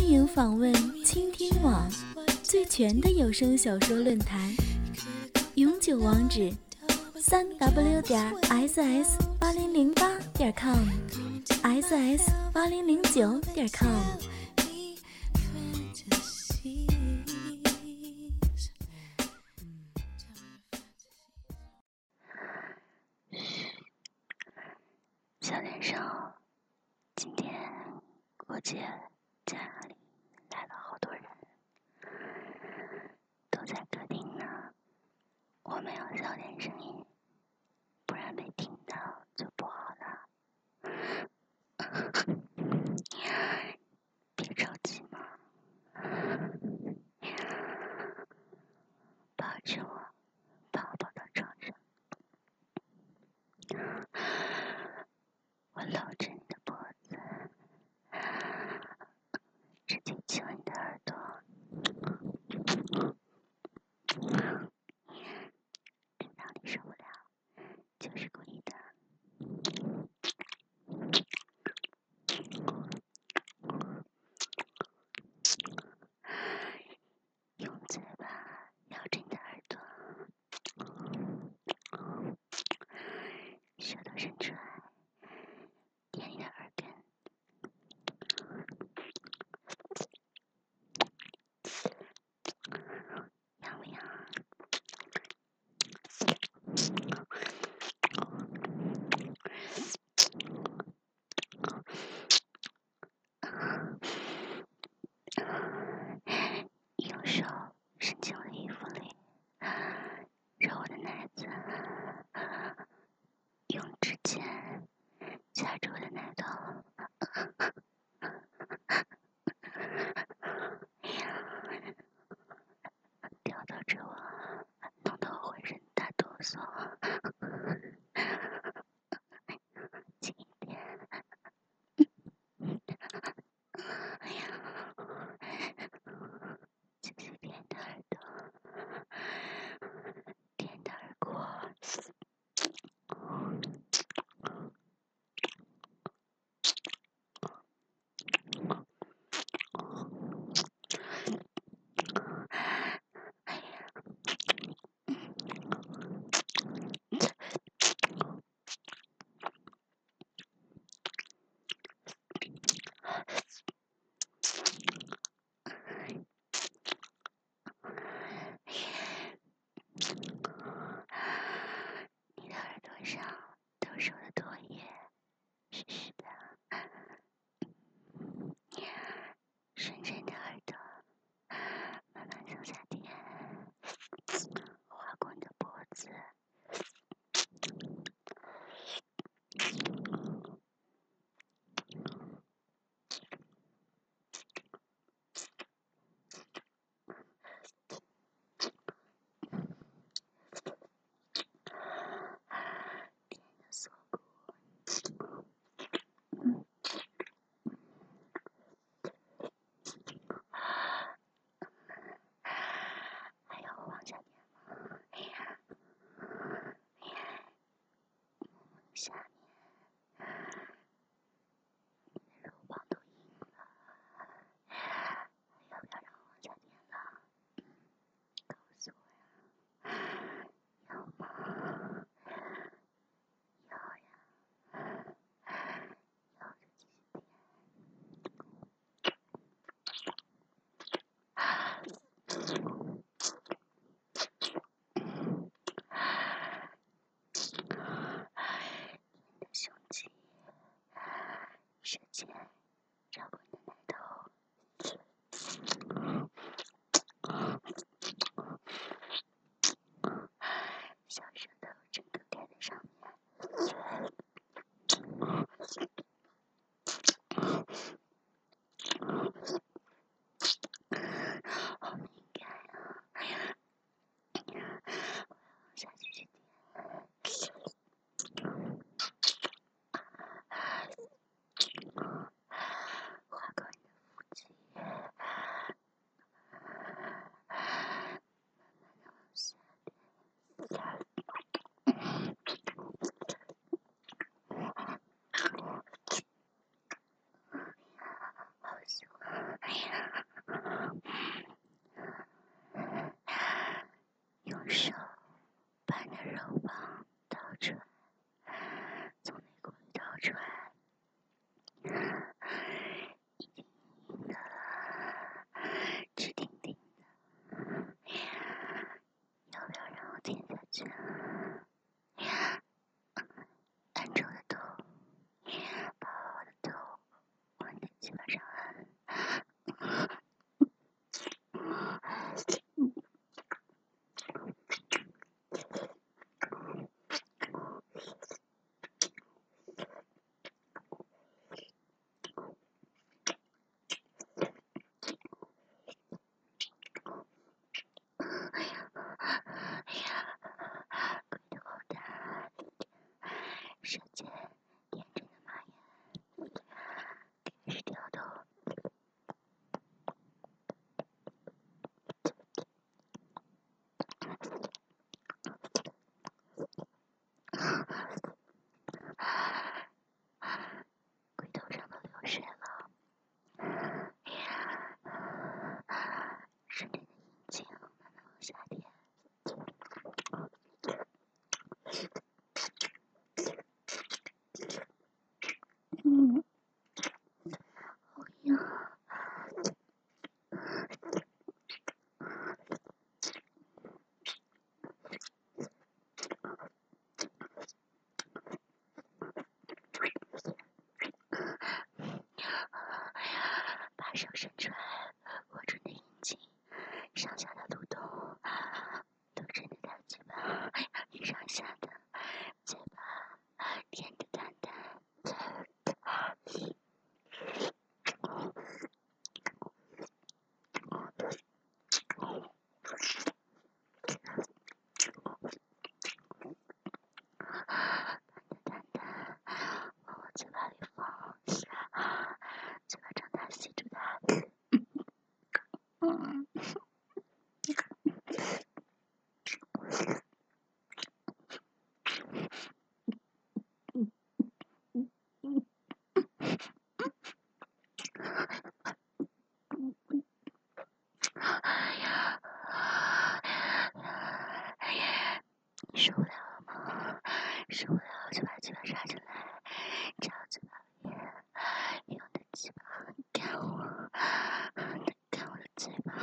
欢迎访问倾听网最全的有声小说论坛永久网址三 w 点 ss 八零零八点 com ss 八零零九点 com 嘘小点声今天过节假小点声音不然被听到就不好了。别着急嘛。保持我。специфику Sure.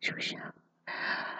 是不是啊。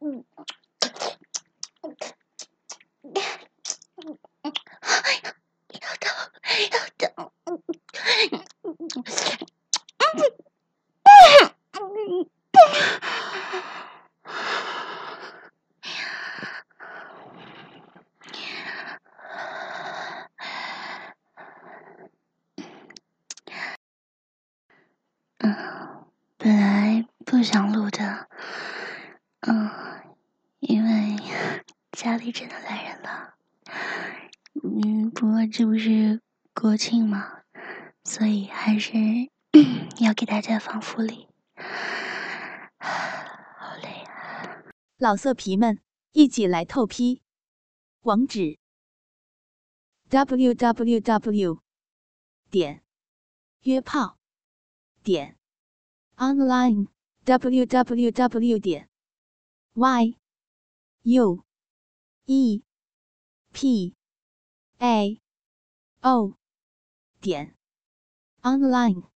嗯，本来不想录。国庆嘛，所以还是 要给大家放福利。好累啊！老色皮们，一起来透批，网址：w w w. 点约炮点 online w w w. 点 y u e p a o 点 online。